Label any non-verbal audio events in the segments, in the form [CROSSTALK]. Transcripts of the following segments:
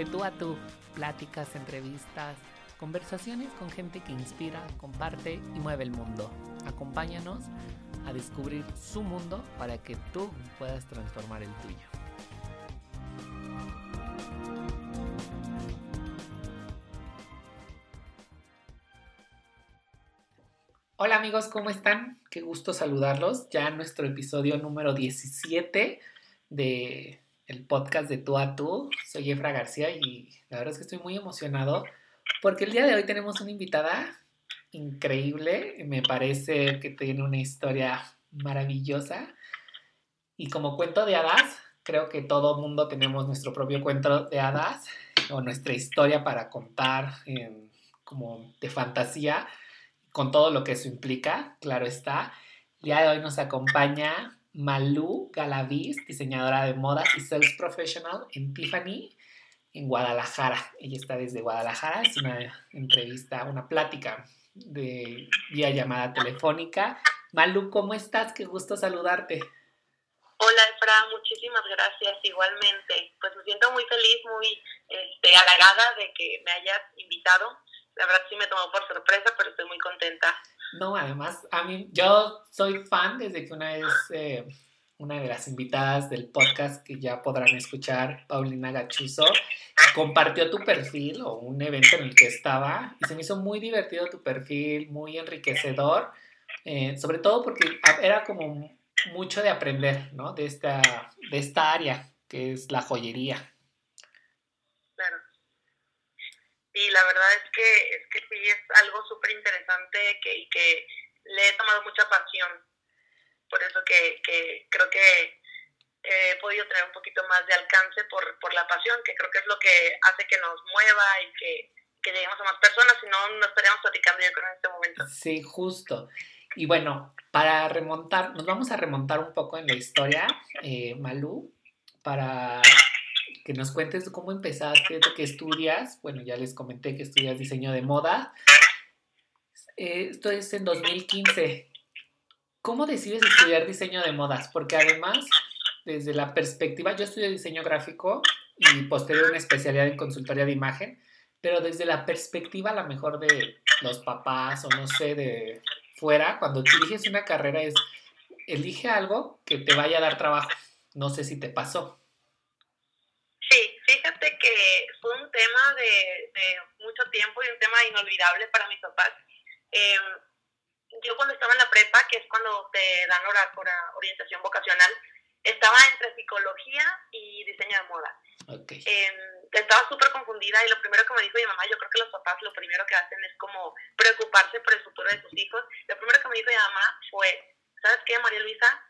De tú a tú, pláticas, entrevistas, conversaciones con gente que inspira, comparte y mueve el mundo. Acompáñanos a descubrir su mundo para que tú puedas transformar el tuyo. Hola amigos, ¿cómo están? Qué gusto saludarlos. Ya en nuestro episodio número 17 de el podcast de tú a tú. Soy Efra García y la verdad es que estoy muy emocionado porque el día de hoy tenemos una invitada increíble. Me parece que tiene una historia maravillosa. Y como cuento de hadas, creo que todo mundo tenemos nuestro propio cuento de hadas o nuestra historia para contar como de fantasía, con todo lo que eso implica, claro está. El día de hoy nos acompaña Malú Galaviz, diseñadora de modas y sales professional en Tiffany, en Guadalajara. Ella está desde Guadalajara, es una entrevista, una plática de vía llamada telefónica. Malú, ¿cómo estás? Qué gusto saludarte. Hola, Efra, muchísimas gracias. Igualmente, pues me siento muy feliz, muy este, halagada de que me hayas invitado. La verdad sí me tomó por sorpresa, pero estoy muy contenta. No, además, a mí, yo soy fan desde que una vez, eh, una de las invitadas del podcast que ya podrán escuchar, Paulina Gachuso, compartió tu perfil o un evento en el que estaba y se me hizo muy divertido tu perfil, muy enriquecedor, eh, sobre todo porque era como mucho de aprender, ¿no? De esta, de esta área que es la joyería. Y la verdad es que, es que sí es algo súper interesante que, y que le he tomado mucha pasión. Por eso que, que creo que he podido tener un poquito más de alcance por, por la pasión, que creo que es lo que hace que nos mueva y que, que lleguemos a más personas, si no, no estaríamos platicando yo creo en este momento. Sí, justo. Y bueno, para remontar, nos vamos a remontar un poco en la historia, eh, Malú, para que nos cuentes cómo empezaste, qué estudias. Bueno, ya les comenté que estudias diseño de moda. Eh, esto es en 2015. ¿Cómo decides estudiar diseño de modas? Porque además, desde la perspectiva, yo estudio diseño gráfico y posterior una especialidad en consultoría de imagen, pero desde la perspectiva a lo mejor de los papás o no sé, de fuera, cuando eliges una carrera es, elige algo que te vaya a dar trabajo. No sé si te pasó. Sí, fíjate que fue un tema de, mucho tiempo y un tema inolvidable para mis papás. Em, yo cuando estaba en la prepa, que es cuando te dan orientación vocacional, estaba entre psicología y diseño de moda. Em, estaba súper confundida y lo primero que me dijo mi mamá, yo creo que los papás lo primero que hacen es como preocuparse por el futuro de sus hijos. Lo primero que me dijo mi mamá fue, ¿sabes qué, María Luisa?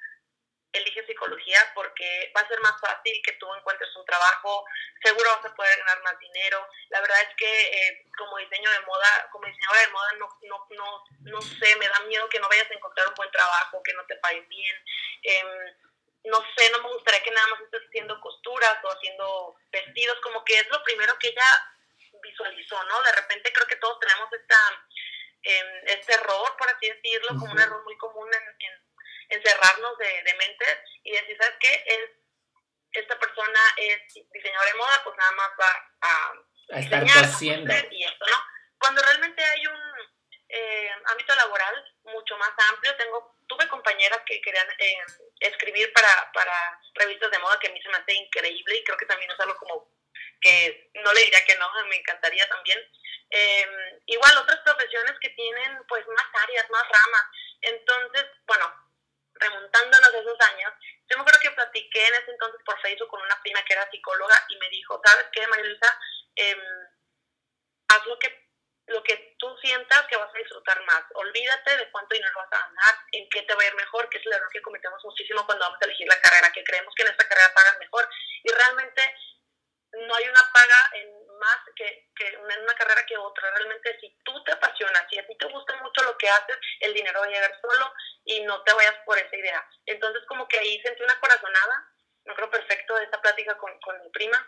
Elige psicología porque va a ser más fácil que tú encuentres un trabajo, seguro vas a poder ganar más dinero. La verdad es que eh, como diseño de moda, como diseñadora de moda, no, no, no, no sé, me da miedo que no vayas a encontrar un buen trabajo, que no te paguen bien. Em, no sé, no me gustaría que nada más estés haciendo costuras o haciendo vestidos, como que es lo primero que ella visualizó, ¿no? De repente creo que todos tenemos esta, em, este error, por así decirlo, como un error muy común en encerrarnos de, de mentes y decir, ¿sabes qué? Es, esta persona es diseñadora de moda, pues nada más va a, a estar cosiendo. Y esto, ¿no? Cuando realmente hay un eh, ámbito laboral mucho más amplio, tengo tuve compañeras que querían eh, escribir para, para revistas de moda que a mí se me hace increíble y creo que también es algo como que no le diría que no, me encantaría también. Eh, igual otras profesiones que tienen pues más áreas, más ramas. Entonces, bueno, remontándonos a esos años, yo me acuerdo que platiqué en ese entonces por Facebook con una prima que era psicóloga y me dijo, ¿sabes qué, María Eh, haz lo que, lo que tú sientas que vas a disfrutar más. Olvídate de cuánto dinero vas a ganar, en qué te va a ir mejor, que es el error que cometemos muchísimo cuando vamos a elegir la carrera, que creemos que en esta carrera pagan mejor. Y realmente no hay una paga en más que, que una carrera que otra. Realmente si tú te apasionas, si a ti te gusta mucho lo que haces, el dinero va a llegar solo y no te vayas por esa idea. Entonces como que ahí sentí una corazonada, no creo perfecto de esta plática con, con mi prima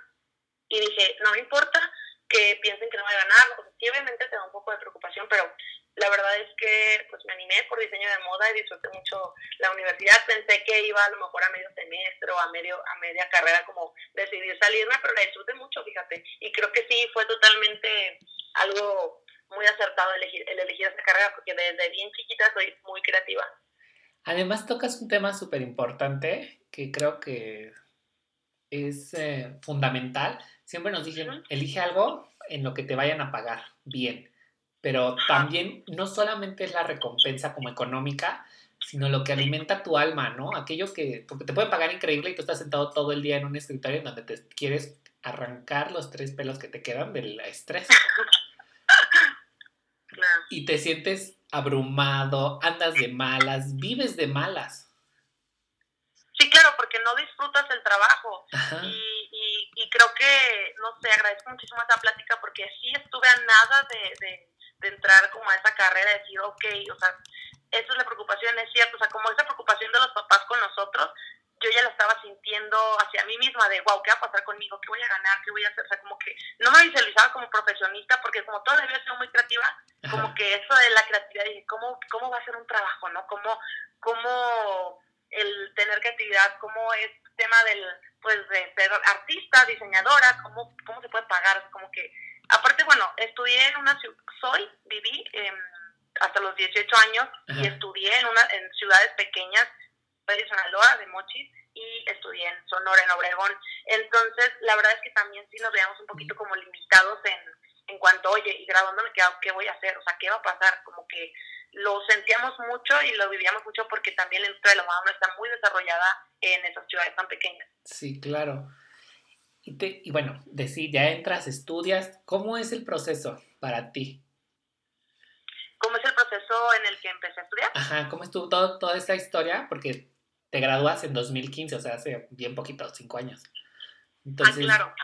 y dije, no me importa que piensen que no voy a ganar. O sea, sí, obviamente te da un poco de preocupación, pero la verdad es que pues me animé por diseño de moda y disfruté mucho la universidad. Pensé que iba a lo mejor a medio semestre o a medio a media carrera como decidir salirme, pero la disfruté mucho, fíjate. Y creo que sí fue totalmente algo muy acertado elegir, el elegir esta carrera porque desde bien chiquita soy muy creativa. Además tocas un tema súper importante que creo que es eh, fundamental. Siempre nos dicen, elige algo en lo que te vayan a pagar bien pero también no solamente es la recompensa como económica, sino lo que alimenta tu alma, ¿no? Aquello que, porque te pueden pagar increíble y tú estás sentado todo el día en un escritorio en donde te quieres arrancar los tres pelos que te quedan del estrés. Y te sientes abrumado, andas de malas, vives de malas. Sí, claro, porque no disfrutas el trabajo. Y, y, creo que, no sé, agradezco muchísimo esa plática porque sí estuve a nada de de entrar como a esa carrera, de decir, ok, o sea, esa es la preocupación, es cierto, o sea, como esa preocupación de los papás con nosotros, yo ya la estaba sintiendo hacia mí misma, de, wow, ¿qué va a pasar conmigo? ¿Qué voy a ganar? ¿Qué voy a hacer? O sea, como que no me visualizaba como profesionista, porque como toda la vida he sido muy creativa, como que eso de la creatividad, dije, ¿cómo, ¿cómo va a ser un trabajo, no? ¿Cómo, cómo el tener creatividad, cómo es tema del, pues, de ser artista, diseñadora, cómo, cómo se puede pagar, como que Aparte, bueno, estudié en una soy, viví em, hasta los 18 años y estudié en, una, en ciudades pequeñas, de Sonaloa, de Mochis, y estudié en Sonora, en Obregón. Entonces, la verdad es que también sí nos veíamos un poquito como limitados en, en cuanto, oye, y graduándome, ¿qué, ¿qué voy a hacer? O sea, ¿qué va a pasar? Como que lo sentíamos mucho y lo vivíamos mucho porque también la industria de la moda no está muy desarrollada en esas ciudades tan pequeñas. Sí, claro. Y, te, y bueno, decir, ya entras, estudias, ¿cómo es el proceso para ti? ¿Cómo es el proceso en el que empecé a estudiar? Ajá, ¿cómo estuvo todo, toda esta historia? Porque te gradúas en 2015, o sea, hace bien poquito, cinco años. ah, claro,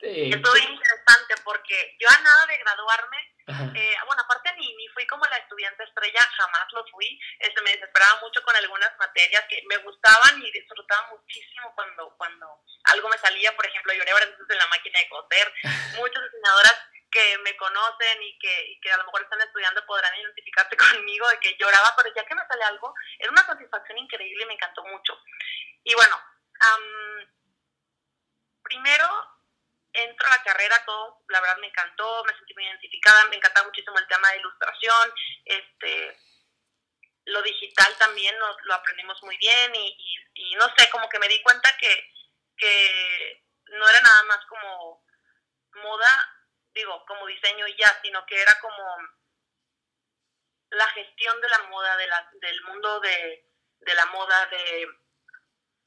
eh, Estuvo bien interesante porque yo a nada de graduarme, eh, bueno, aparte ni, ni fui como la estudiante estrella, jamás lo fui, este, me desesperaba mucho con algunas materias que me gustaban y disfrutaba muchísimo cuando, cuando algo me salía, por ejemplo, lloré varias veces en la máquina de coser, [LAUGHS] muchas diseñadoras que me conocen y que, y que a lo mejor están estudiando podrán identificarse [LAUGHS] conmigo de que lloraba, pero ya que me sale algo, era una satisfacción increíble y me encantó mucho. Y bueno, primero entro a la carrera, todo, la verdad me encantó, me sentí muy identificada, me encantaba muchísimo el tema de ilustración, este, lo digital también lo, lo aprendimos muy bien y, y, no sé, como que me di cuenta que, que no era nada más como moda, digo, como diseño y ya, sino que era como la gestión de la moda, de la, del mundo de, de la moda, de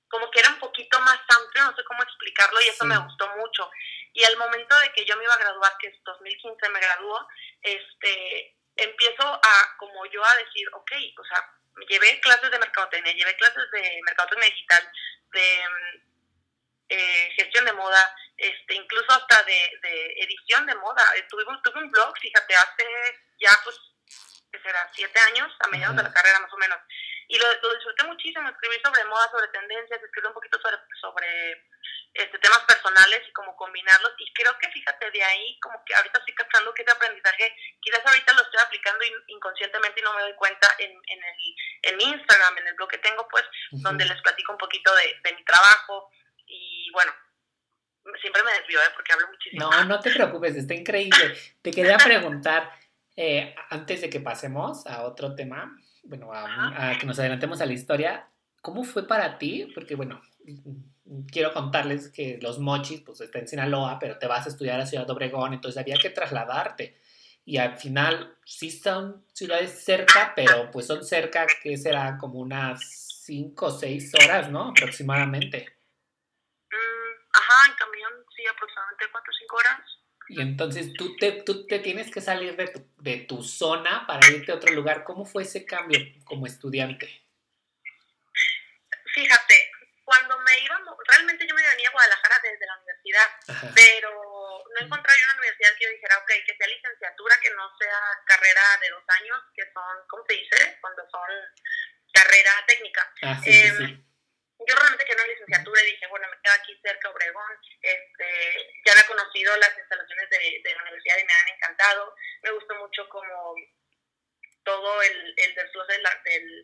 como que era un poquito más amplio, no sé cómo explicarlo, y eso me gustó mucho. Y al momento de que yo me iba a graduar, que es 2015 me graduó, este, empiezo a, como yo a decir, ok, o sea, llevé clases de mercadotecnia, llevé clases de mercadotecnia digital, de eh, gestión de moda, este, incluso hasta de, edición de moda. Tuve, tuve un blog, fíjate, hace ya, pues, que será, siete años, a mediados de la carrera más o menos. Y lo, lo, disfruté muchísimo, escribí sobre moda, sobre tendencias, escribí un poquito sobre, sobre este, temas personales y cómo combinarlos. Y creo que, fíjate, de ahí como que ahorita estoy captando que ese aprendizaje, quizás ahorita lo estoy aplicando inconscientemente y no me doy cuenta en, en, el, en mi Instagram, en el blog que tengo, pues, donde les platico un poquito de, de mi trabajo. Y bueno, siempre me desvío, ¿eh? porque hablo muchísimo. No, no te preocupes, está increíble. Te quería [LAUGHS] preguntar, eh, antes de que pasemos a otro tema, bueno, a, que nos adelantemos a la historia, ¿cómo fue para ti? Porque, bueno, quiero contarles que los mochis, pues está en Sinaloa, pero te vas a estudiar a Ciudad de Obregón, entonces había que trasladarte. Y al final sí son ciudades cerca, pero pues son cerca, que será como unas 5 o 6 horas, ¿no? Aproximadamente. Mm, ajá, en camión sí, aproximadamente 4 o 5 horas. Y entonces tú te, tú te tienes que salir de tu, de tu zona para irte a otro lugar. ¿Cómo fue ese cambio como estudiante? Fíjate, me iba, realmente yo me venía a Guadalajara desde la universidad, pero no encontraba yo una universidad que yo dijera, ok, que sea licenciatura, que no sea carrera de dos años, que son, ¿cómo se dice? Cuando son carrera técnica. Ah, em, yo realmente que no licenciatura y dije, bueno, me quedo aquí cerca, Obregón, este, ya había conocido las instalaciones de, de la universidad y me han encantado, me gustó mucho como todo el, el desglose del,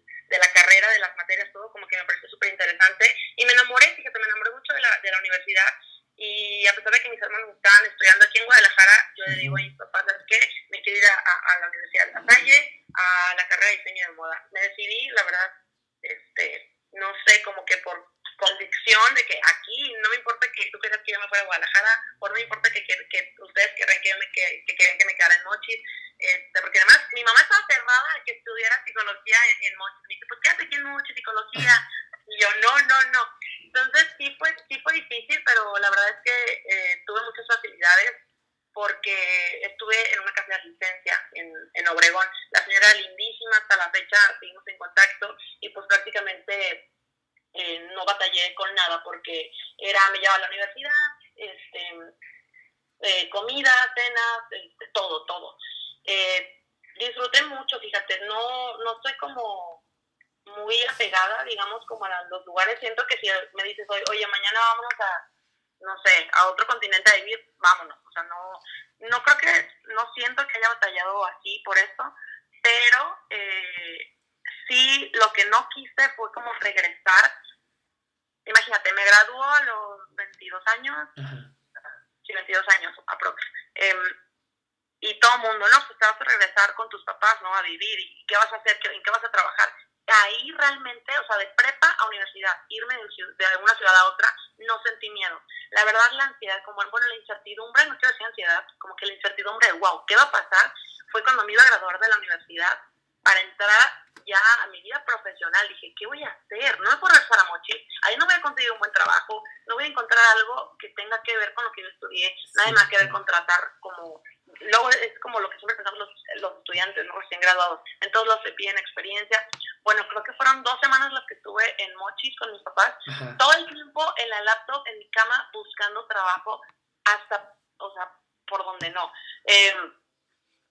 papás, ¿no? A vivir, ¿y qué vas a hacer? ¿En qué vas a trabajar? ahí realmente, o sea, de prepa a universidad, irme de, una ciudad a otra, no sentí miedo. La verdad, la ansiedad, como, bueno, la incertidumbre, no quiero decir ansiedad, como que la incertidumbre de, wow, ¿qué va a pasar? Fue cuando me iba a graduar de la universidad para entrar ya a mi vida profesional. Dije, ¿qué voy a hacer? No me puedo regresar a Mochi, ahí no voy a conseguir un buen trabajo, no voy a encontrar algo que tenga que ver con lo que yo estudié, nadie me va a querer contratar como luego es como lo que siempre pensamos los, los estudiantes, ¿no? recién graduados, en todos los piden experiencia. Bueno, creo que fueron dos semanas las que estuve en Mochis con mis papás, todo el tiempo en la laptop, en mi cama, buscando trabajo, hasta, o sea, por donde no. Eh,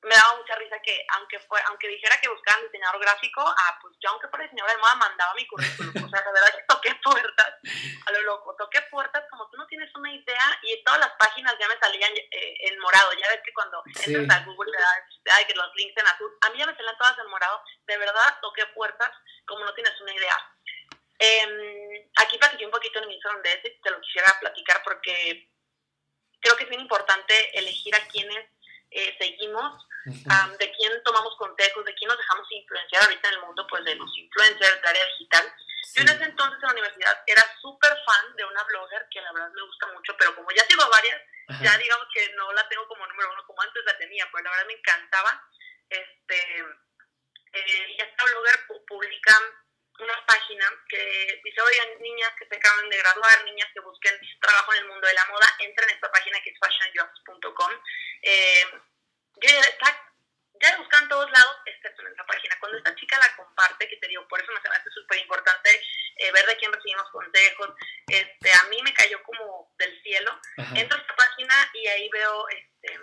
me daba mucha risa que aunque fue aunque dijera que buscaban diseñador gráfico, ah, pues yo aunque fuera diseñador de moda mandaba mi currículum. O sea, la verdad que toqué puertas a lo loco. Toqué puertas como tú no tienes una idea y todas las páginas ya me salían eh, en morado. Ya ves que cuando entras a Google te da que los links en azul. A mí ya me salían todas en morado. De verdad toqué puertas como no tienes una idea. Eh, aquí platiqué un poquito en mi Instagram de ese, te lo quisiera platicar porque creo que es bien importante elegir a quienes eh, seguimos, de quién tomamos consejos, de quién nos dejamos influenciar ahorita en el mundo, pues de los influencers, de área digital. Yo en ese entonces en la universidad era súper fan de una blogger que la verdad me gusta mucho, pero como ya sigo varias, ya digamos que no la tengo como número uno como antes la tenía, pero la verdad me encantaba. Este, eh, y esta blogger publica una página que dice, oigan, niñas que se acaban de graduar, niñas que busquen trabajo en el mundo de la moda, entren en esta página que es fashionjobs.com. Eh, yo ya, ya buscan en todos lados, excepto en esa página. Cuando esta chica la comparte, que te digo, por eso me parece súper importante eh, ver de quién recibimos consejos, este, a mí me cayó como del cielo. Entro a esta página y ahí veo este,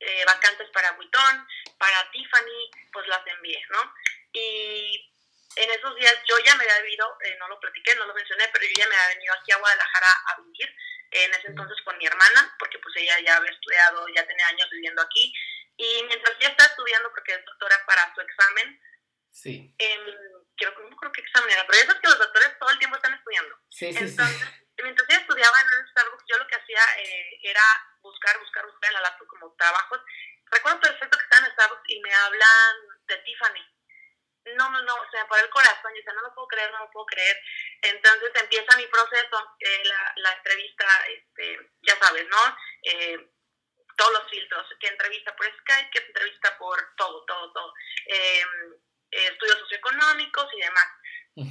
eh, vacantes para Vuitton, para Tiffany, pues las envié, ¿no? Y en esos días yo ya me había vivido, eh, no lo platiqué, no lo mencioné, pero yo ya me había venido aquí a Guadalajara a vivir, en ese entonces con mi hermana, porque pues ella ya había estudiado, ya tenía años viviendo aquí, y mientras ella estaba estudiando, porque es doctora para su examen, sí. Eh, creo, no creo que examen era, pero ya sabes que los doctores todo el tiempo están estudiando. Sí, sí, entonces, mientras ella estudiaba en un Starbucks, yo lo que hacía eh, era buscar, buscar, buscar en la laptop como trabajos. Recuerdo perfecto que estaba en Starbucks y me hablan de Tiffany no, no, no, se me paró el corazón, yo decía, no lo puedo creer, no lo puedo creer. Entonces empieza mi proceso, eh, la, la, entrevista, este, ya sabes, ¿no? Eh, todos los filtros, que entrevista por Skype, que entrevista por todo, todo, todo. Em, eh, estudios socioeconómicos y demás.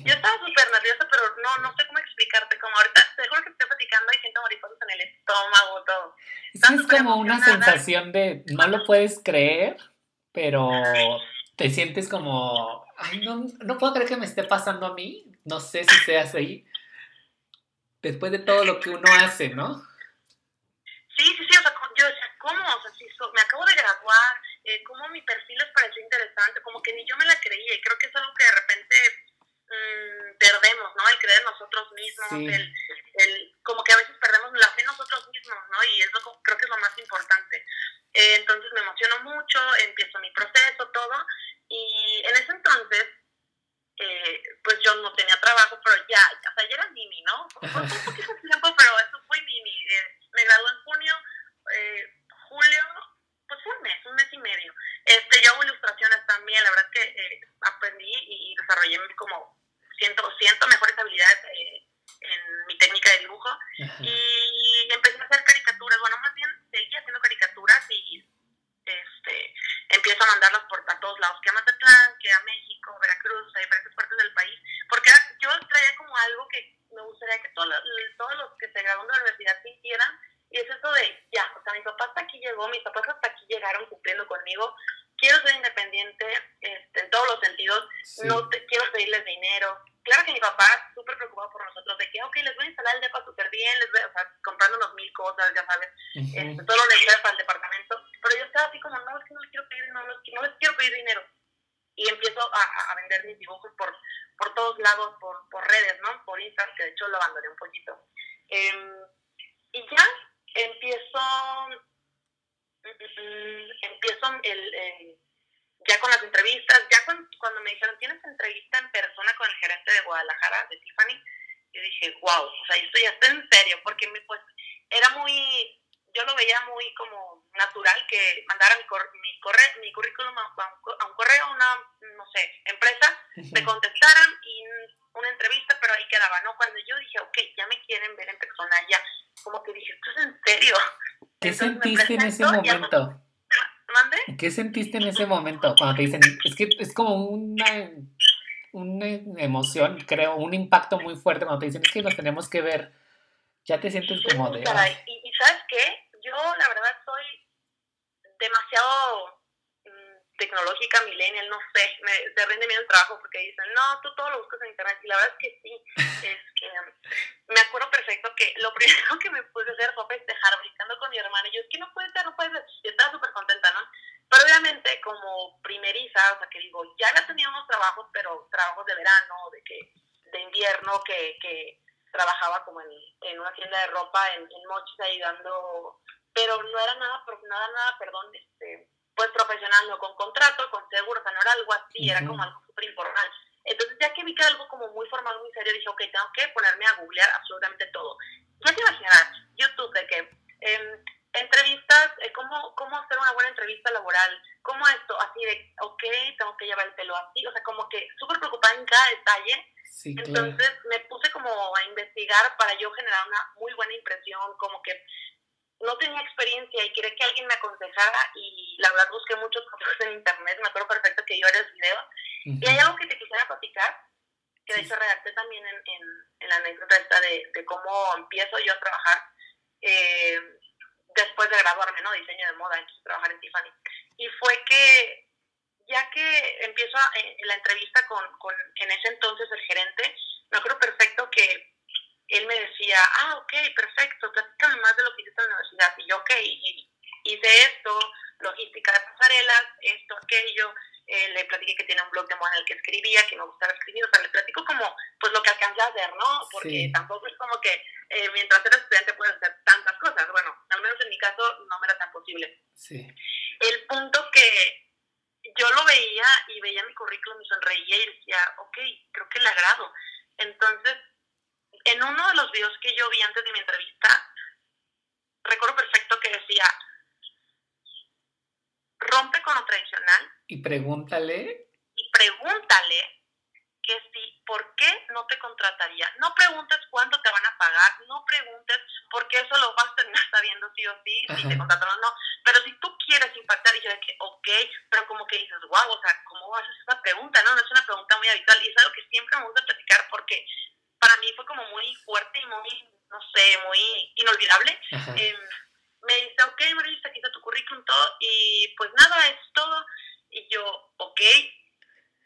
Yo estaba súper nerviosa, pero no, no sé cómo explicarte, como ahorita, seguro que estoy platicando y siento mariposas en el estómago, todo. es como una sensación de, no lo puedes creer, pero te sientes como, ay, no, no puedo creer que me esté pasando a mí, no sé si seas ahí, después de todo lo que uno hace, ¿no? Sí, sí, sí, o sea, yo decía, ¿cómo? O sea, si me acabo de graduar, eh, ¿cómo mi perfil les pareció interesante? Como que ni yo me la creía y creo que es algo que de repente mmm, perdemos, ¿no? El creer nosotros mismos, el, el, como que a veces perdemos la fe en nosotros mismos, ¿no? Y eso creo que es lo más importante. Eh, entonces me emociono mucho, empiezo mi proceso, todo, y en ese entonces, eh, pues yo no tenía trabajo, pero ya, o sea, ya era Mimi, ¿no? Por, un poquito tiempo dibujo y empecé a hacer caricaturas, bueno, más bien seguí haciendo caricaturas y este, empiezo a mandarlas por a todos lados, que a Mazatlán, que a México, Veracruz, a diferentes partes del país, porque yo traía como algo que me gustaría que todos, todos los que se graduaron de la universidad sintieran, y es eso de, ya, o sea, mi papá hasta aquí llegó, mis papás hasta aquí llegaron cumpliendo conmigo, quiero ser independiente este, en todos los sentidos, no te, quiero pedirles dinero. Claro que mi papá súper preocupado por nosotros, de que, ok, les voy a instalar el depa súper bien, les voy, o sea, comprándonos mil cosas, ya sabes, este, todo lo necesario para el departamento, pero yo estaba así como, no, es que no les quiero pedir, no, no, no les quiero pedir dinero. Y empiezo a, a, vender mis dibujos por, por todos lados, por, por redes, ¿no? Por Instagram, que de hecho lo abandoné un poquito. Eh, y ya empiezo empiezo el, ya con las entrevistas, ya cuando, me dijeron, tienes entrevista en persona con el gerente de Guadalajara, de Tiffany, yo dije, wow, o sea, esto en serio, porque pues era muy, yo lo veía muy como natural que mandara mi, mi, corre, mi currículum a, un correo, a una, no sé, empresa, me contestaran y una entrevista, pero ahí quedaba, ¿no? Cuando yo dije, ok, ya me quieren ver en persona, ya, como que dije, esto es en serio. ¿Qué sentiste en ese momento? ¿Mande? ¿Qué sentiste en ese momento cuando te dicen, es que es como una, una emoción, creo, un impacto muy fuerte cuando te dicen, es que nos tenemos que ver, ya te sientes como de... y, y sabes qué, yo la verdad soy demasiado tecnológica, millennial, no sé, me, te rinde miedo el trabajo porque dicen, no, tú todo lo buscas en internet. Y la verdad es que sí, es que me acuerdo perfecto que lo [LAUGHS] primero que me puse a hacer fue festejar, brincando con mi hermana. Y yo, es que no puede ser, no puede ser. Y estaba súper contenta, ¿no? Pero obviamente, como primeriza, o sea, que digo, ya había tenido unos trabajos, pero trabajos de verano, de que de invierno, que, que trabajaba como en, en una tienda de ropa en, en Mochis ayudando, pero no era nada, nada, nada, perdón, este pues profesional, no con contrato, con seguro, o sea, no era algo así, era como algo súper informal. Entonces, ya que vi que era algo como muy formal, muy serio, dije, ok, tengo que ponerme a googlear absolutamente todo. Ya te imaginarás, YouTube, de que eh, entrevistas, eh, cómo, cómo hacer una buena entrevista laboral, cómo esto, así de, ok, tengo que llevar el pelo así, o sea, como que súper preocupada en cada detalle. Sí, Entonces me puse como a investigar para yo generar una muy buena impresión, como que no tenía experiencia y quería que alguien me aconsejara y la verdad busqué muchos consejos en internet, me acuerdo perfecto que yo varios videos. Y hay algo que te quisiera platicar, que de hecho redacté también en, en, la anécdota esta de, de, cómo empiezo yo a trabajar eh, después de graduarme, ¿no? Diseño de moda, a trabajar en Tiffany. Y fue que ya que empiezo a, en, la entrevista con, con, en ese entonces el gerente, me acuerdo perfecto que él me decía, ah, ok, perfecto, platícame más de lo que hiciste en la universidad. Y yo, ok, hice esto, logística de pasarelas, esto, aquello. Eh, le platiqué que tiene un blog de moda en el que escribía, que me gustaba escribir, o sea, le platico como, pues lo que alcancé a hacer, ¿no? Porque tampoco es como que eh, mientras eres estudiante puedes hacer tantas cosas. Bueno, al menos en mi caso no me era tan posible. Sí. El punto que yo lo veía y veía mi currículum y sonreía y decía, ok, creo que le agrado. Entonces, en uno de los videos que yo vi antes de mi entrevista, recuerdo perfecto que decía, rompe con lo tradicional. Y pregúntale. Y pregúntale que si, ¿por qué no te contrataría? No preguntes cuánto te van a pagar, no preguntes porque eso lo vas a terminar [LAUGHS] sabiendo sí o sí, si te contratan o no. Pero si tú quieres impactar y yo de que, ok, pero como que dices, wow, o sea, ¿cómo haces esa pregunta? No, no es una pregunta muy habitual y es algo que siempre me gusta platicar porque para mí fue como muy fuerte y muy, no sé, muy inolvidable. Eh, me dice, ok, Marisa, aquí está tu currículum, todo, y pues nada, es todo. Y yo, ok.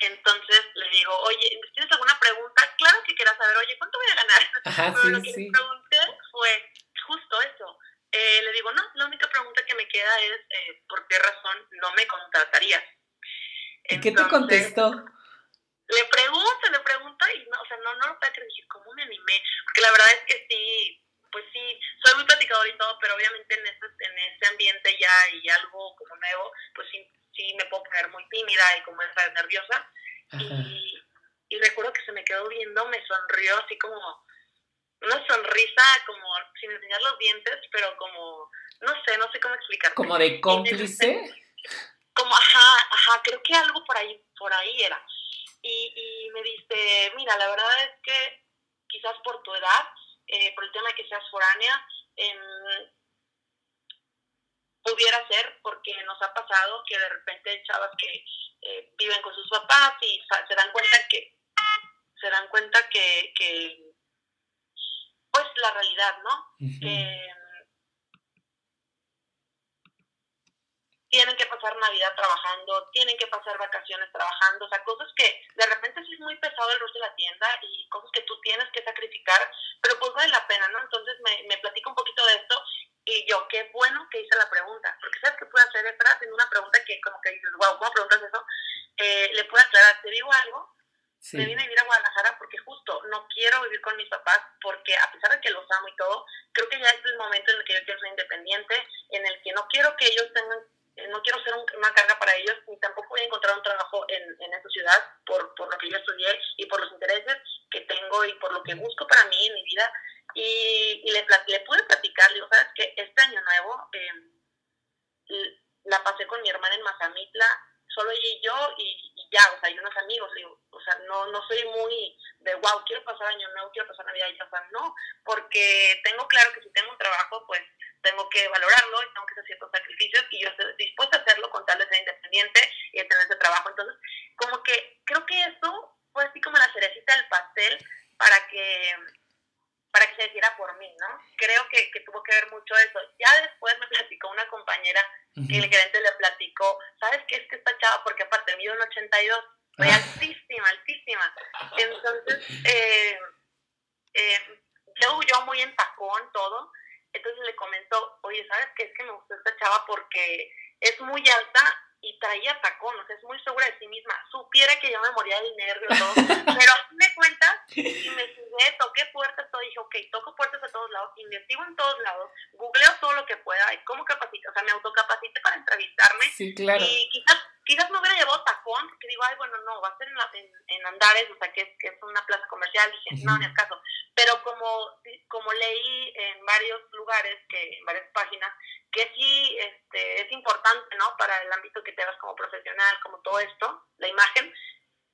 Entonces le digo, oye, ¿tienes alguna pregunta? Claro que quieras saber, oye, ¿cuánto voy a ganar? [LAUGHS] Ajá, Pero sí, lo que sí. le pregunté fue justo eso. Eh, le digo, no, la única pregunta que me queda es, eh, ¿por qué razón no me contratarías? ¿Y qué te contestó? le pregunto, le pregunto y no, o sea, no, no lo puedo creer, dije, ¿cómo me animé? Porque la verdad es que sí, pues sí, soy muy platicador y todo, pero obviamente en ese, en ese ambiente ya y algo como nuevo, pues sí, sí me puedo poner muy tímida y como estar nerviosa. Y, y recuerdo que se me quedó viendo, me sonrió así como una sonrisa como sin enseñar los dientes, pero como, no sé, no sé cómo explicar. ¿Como de cómplice? Como, ajá, ajá, creo que algo por ahí, por ahí era y, y me dice, mira, la verdad es que quizás por tu edad, eh, por el tema de que seas foránea, em, pudiera ser porque nos ha pasado que de repente chavas que eh, viven con sus papás y se dan cuenta que se dan cuenta que, que pues la realidad, ¿no? Tienen que pasar Navidad trabajando, tienen que pasar vacaciones trabajando, o sea, cosas que de repente sí es muy pesado el rostro de la tienda y cosas que tú tienes que sacrificar, pero pues vale la pena, ¿no? Entonces me, me platico un poquito de esto y yo, qué bueno que hice la pregunta, porque ¿sabes qué puedo hacer? Estás haciendo una pregunta que como que dices, wow, ¿cómo preguntas eso? Eh, le puedo aclarar, te digo algo, me vine a vivir a Guadalajara porque justo no quiero vivir con mis papás porque a pesar de que los amo y todo, creo que ya es el momento en el que yo quiero ser independiente, en el que no quiero que ellos tengan no quiero ser una carga para ellos, ni tampoco voy a encontrar un trabajo en, en esta ciudad por, por lo que yo estudié y por los intereses que tengo y por lo que busco para mí en mi vida. Y, y le, le pude platicar, le digo, ¿sabes qué? Este año nuevo eh, la pasé con mi hermana en Mazamitla, solo ella y yo, y, ya, o sea, hay unos amigos, digo, o sea, no, no soy muy de, wow, quiero pasar año nuevo, quiero pasar Navidad, y ya, o sea, no, porque tengo claro que si tengo un trabajo, pues tengo que valorarlo y tengo que hacer ciertos sacrificios y yo estoy dispuesta a hacerlo con tal de ser independiente y de tener ese trabajo. Entonces, como que creo que eso fue así como la cerecita del pastel para que para que se hiciera por mí, ¿no? Creo que, que tuvo que ver mucho eso. Ya después me platicó una compañera que el gerente le platicó, ¿sabes qué es que está chava? Porque aparte mide un 82, fue ah. altísima, altísima. Entonces, eh, eh, yo, yo muy en tacón todo, entonces le comentó, oye, ¿sabes qué? Es que me gustó esta chava porque es muy alta y traía tacón, o sea, es muy segura de sí misma. Supiera que yo me moría del nervio todo, [LAUGHS] pero me cuentas y me subí, toqué puertas, todo, dije, ok, toco puertas a todos lados, investigo en todos lados, googleo todo lo que pueda y cómo capacito, o sea, me autocapacite para entrevistarme. Sí, claro. Y quizás, quizás me hubiera llevado tacón, porque digo, ay, bueno, no, va a ser en, en, Andares, o sea, que es, que es una plaza comercial, dije, no, ni el caso. Pero como, como leí en varios lugares, que en varias páginas, que sí este, es importante, ¿no? Para el ámbito que te hagas como profesional, como todo esto, la imagen.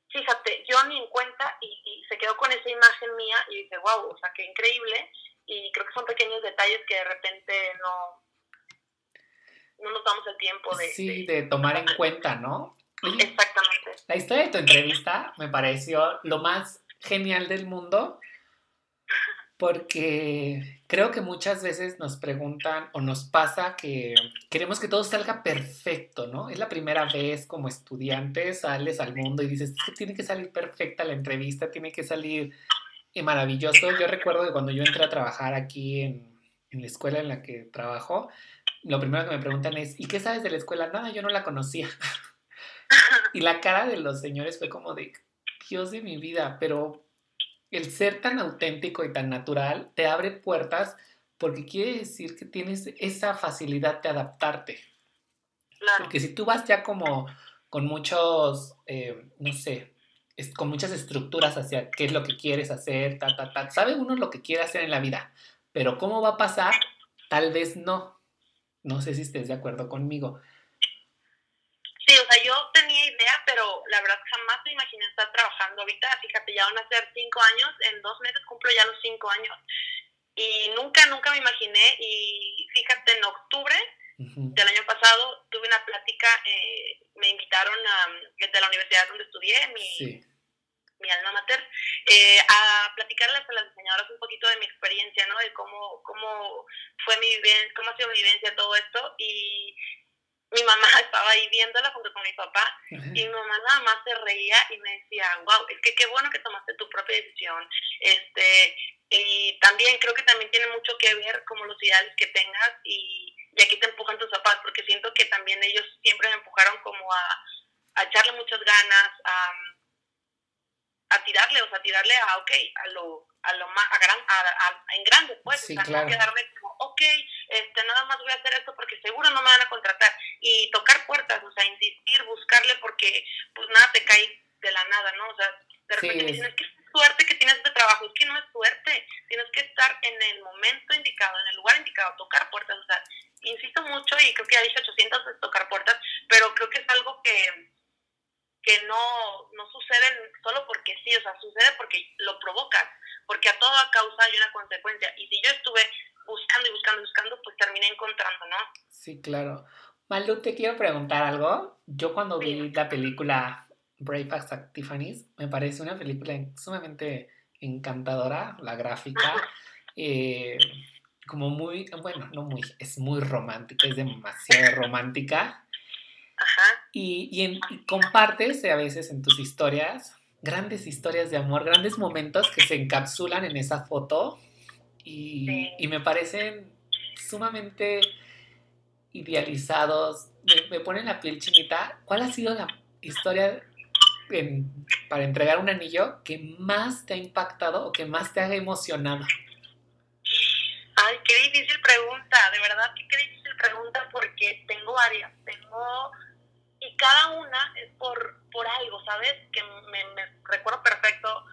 Fíjate, yo ni en cuenta y, y se quedó con esa imagen mía y dice, wow, o sea, qué increíble. Y creo que son pequeños detalles que de repente no, no nos damos el tiempo de... Sí, de, tomar en cuenta, ¿no? Exactamente. La historia de tu entrevista me pareció lo más genial del mundo porque creo que muchas veces nos preguntan o nos pasa que queremos que todo salga perfecto, ¿no? Es la primera vez como estudiante, sales al mundo y dices, es que tiene que salir perfecta la entrevista, tiene que salir maravilloso. Yo recuerdo que cuando yo entré a trabajar aquí en, en la escuela en la que trabajo, lo primero que me preguntan es, ¿y qué sabes de la escuela? Nada, yo no la conocía. y la cara de los señores fue como de, Dios de mi vida, pero el ser tan auténtico y tan natural te abre puertas porque quiere decir que tienes esa facilidad de adaptarte. Claro. Porque si tú vas ya como con muchos, eh, no sé, con muchas estructuras hacia qué es lo que quieres hacer, ta, ta, ta, sabe uno lo que quiere hacer en la vida, pero cómo va a pasar, tal vez no. No sé si estés de acuerdo conmigo. Sí, o sea, yo tenía idea, pero la verdad jamás me imaginé estar trabajando ahorita. Fíjate, ya van a ser cinco años, en dos meses cumplo ya los cinco años. Y nunca, nunca me imaginé. Y fíjate, en octubre del año pasado tuve una plática, eh, me invitaron a, desde la universidad donde estudié, mi, mi alma mater, eh, a platicarles a las diseñadoras un poquito de mi experiencia, ¿no? De cómo, cómo fue mi vivencia, cómo ha sido mi vivencia todo esto. Y mi mamá [LAUGHS] estaba ahí viéndola junto con mi papá y mi mamá nada más se reía y me decía, wow, es que qué bueno que tomaste tu propia decisión. Este, y también creo que también tiene mucho que ver como los ideales que tengas y, y aquí te empujan tus papás, porque siento que también ellos siempre me empujaron como a, a echarle muchas ganas, a a tirarle, o sea, a tirarle a, ok, a lo, a lo más, a gran, a, en grande, pues, sí, o sea, claro. quedarme como, ok, este, nada más voy a hacer esto porque seguro no me van a contratar, y tocar puertas, o sea, insistir, buscarle, porque, pues, nada te cae de la nada, ¿no? O sea, de repente me dicen, es que es suerte que tienes este trabajo, es que no es suerte, tienes que estar en el momento indicado, en el lugar indicado, tocar puertas, o sea, insisto mucho, y creo que ya dije 800 veces tocar puertas, pero creo que es algo que que no, no suceden solo porque sí, o sea, sucede porque lo provocas, porque a toda causa hay una consecuencia. Y si yo estuve buscando y buscando y buscando, pues terminé encontrando, ¿no? Sí, claro. Malu, te quiero preguntar algo. Yo cuando vi la película Brave at Tiffany's, me parece una película sumamente encantadora, la gráfica, eh, como muy, bueno, no muy, es muy romántica, es demasiado romántica. Ajá. Y, y, compartes a veces en tus historias grandes historias de amor, grandes momentos que se encapsulan en esa foto y, y me parecen sumamente idealizados, me, me, ponen la piel chinita. ¿Cuál ha sido la historia para entregar un anillo que más te ha impactado o que más te ha emocionado? Ay, qué difícil pregunta, de verdad que qué difícil pregunta porque tengo varias, tengo y cada una es por, por algo, ¿sabes? Que me, me recuerdo perfecto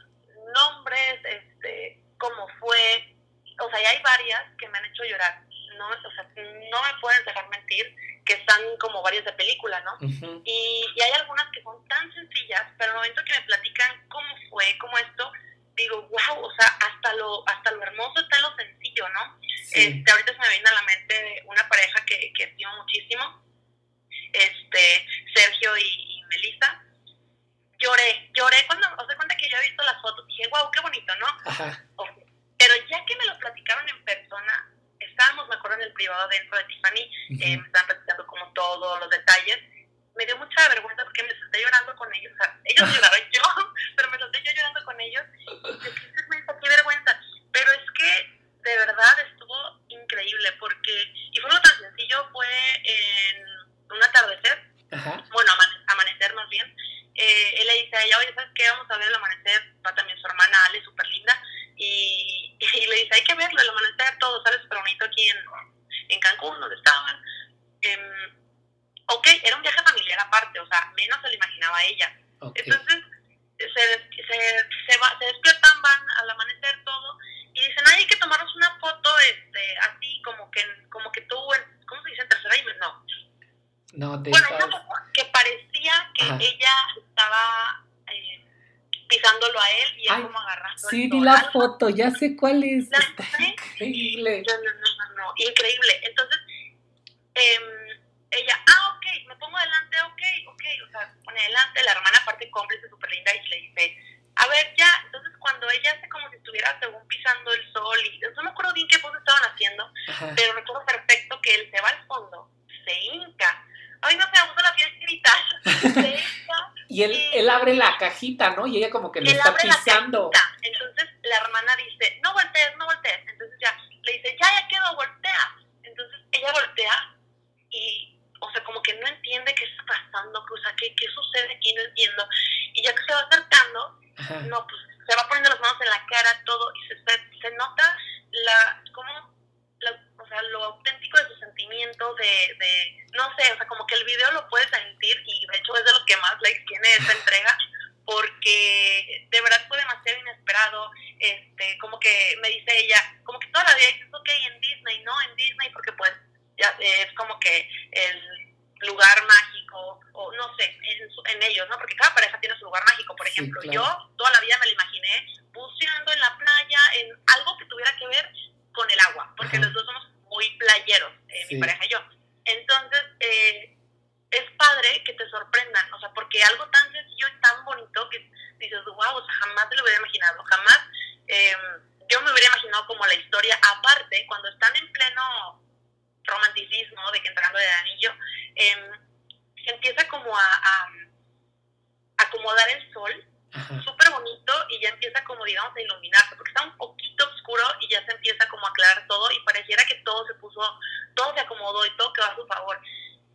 nombres, este, cómo fue, o sea, y hay varias que me han hecho llorar, no, o sea, no me pueden dejar mentir que están como varias de película, ¿no? y, y, hay algunas que son tan sencillas, pero el momento que me platican cómo fue, cómo esto, digo, wow, o sea, hasta lo, hasta lo hermoso está en lo sencillo, ¿no? Este, ahorita se me viene a la mente una pareja que, que estimo muchísimo, este, Sergio y, y Melissa. Lloré, lloré cuando, os doy cuenta que yo he visto las fotos, dije, wow, qué bonito, ¿no? Ajá. Pero ya que me lo platicaron en persona, estábamos, me acuerdo, en el privado dentro de Tiffany, eh, me estaban platicando como todos los detalles. Me dio mucha vergüenza porque me senté llorando con ellos. O sea, ellos [LAUGHS] lloraron yo, [LAUGHS] pero me senté yo llorando con ellos. Y qué vergüenza. Pero es que de verdad estuvo increíble porque, y fue algo tan sencillo, fue en un atardecer, Ajá. bueno, amanecer más bien. Eh, él le dice a ella, oye, ¿sabes qué? Vamos a ver el amanecer. Va también su hermana Ale, súper linda. Y, [LAUGHS] y, le dice, hay que verlo, el amanecer, todo sale súper bonito aquí en, en Cancún, donde estaban. Eh, ok, era un viaje familiar aparte, o sea, menos se lo imaginaba ella. Okay. Entonces, se, se, se, va, se despiertan, van al amanecer todo, y dicen, ay, hay que tomarnos una foto este, así, como que, como que tú, ¿cómo se dice? En tercera dimensión, no. No, bueno, una que parecía que Ajá. ella estaba eh, pisándolo a él y él Ay, como agarrando Sí, vi la foto, ya sé cuál es. ¿La Está viste? increíble. No, no, no, no, no, increíble. Entonces, eh, ella, ah, ok, me pongo adelante, ok, ok, o sea, se pone adelante, la hermana aparte cómplice, súper linda, y le dice, a ver, ya, entonces cuando ella hace como si estuviera según pisando el sol, y no me acuerdo bien qué pose estaban haciendo, Ajá. pero recuerdo perfecto que él se va al fondo, se hinca, ay, no me gusta la piel gritar, se [LAUGHS] hinca, Y él, y- él abre la cajita, ¿no? Y ella como que lo él está abre la pisando. cajita. Entonces la hermana dice, no voltees, no voltees. Entonces ya le dice, ya, ya quedó, voltea. Entonces ella voltea y, o sea, como que no entiende qué está pasando, o sea, qué, qué sucede aquí, no entiendo. Y ya que se va acercando, Ajá. no, pues se va poniendo las manos en la cara, todo, y se, se, se nota la, como, la, o sea, lo auténtico de su sentimiento, de, de, no sé, o sea, como que el video lo puedes sentir, y de hecho es de los que más likes tiene esta [LAUGHS] entrega, porque de verdad fue demasiado inesperado, este, como que me dice ella, como que toda la vida dices, ok, en Disney, ¿no? En Disney, porque pues ya es como que el lugar mágico, o no sé, en, su- en ellos, ¿no? Porque cada pareja tiene su lugar mágico, por Sí, ejemplo, claro. yo toda la vida me lo imaginé buceando en la playa, en algo que tuviera que ver con el agua, porque Ajá. los dos somos muy playeros, eh, Sí. mi pareja y yo. Entonces, eh, es padre que te sorprendan, o sea, porque algo tan sencillo y tan bonito que dices, wow, o sea, jamás te lo hubiera imaginado, jamás eh, yo me hubiera imaginado como la historia, aparte, cuando están en pleno romanticismo de que entrando de anillo, eh, se empieza como a, a acomodar el sol, súper bonito, y ya empieza como, digamos, a iluminarse, porque está un poquito oscuro y ya se empieza como a aclarar todo, y pareciera que todo se puso, todo se acomodó y todo quedó a su favor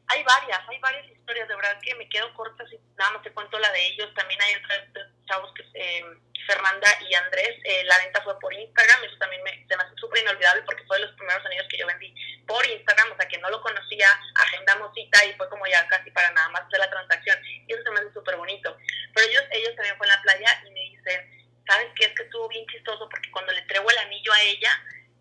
hay varias, hay varias historias, de verdad que me quedo corta si nada más te cuento la de ellos. También hay otros chavos que eh, Fernanda y Andrés, eh, la venta fue por Instagram, eso también me, se me hace súper inolvidable porque fue de los primeros anillos que yo vendí por Instagram, o sea que no lo conocía, agendamos cita y fue como ya casi para nada más hacer la transacción. Y eso se me hace súper bonito. Pero ellos, ellos también fue en la playa y me dicen, ¿sabes qué? Es que estuvo bien chistoso porque cuando le traigo el anillo a ella,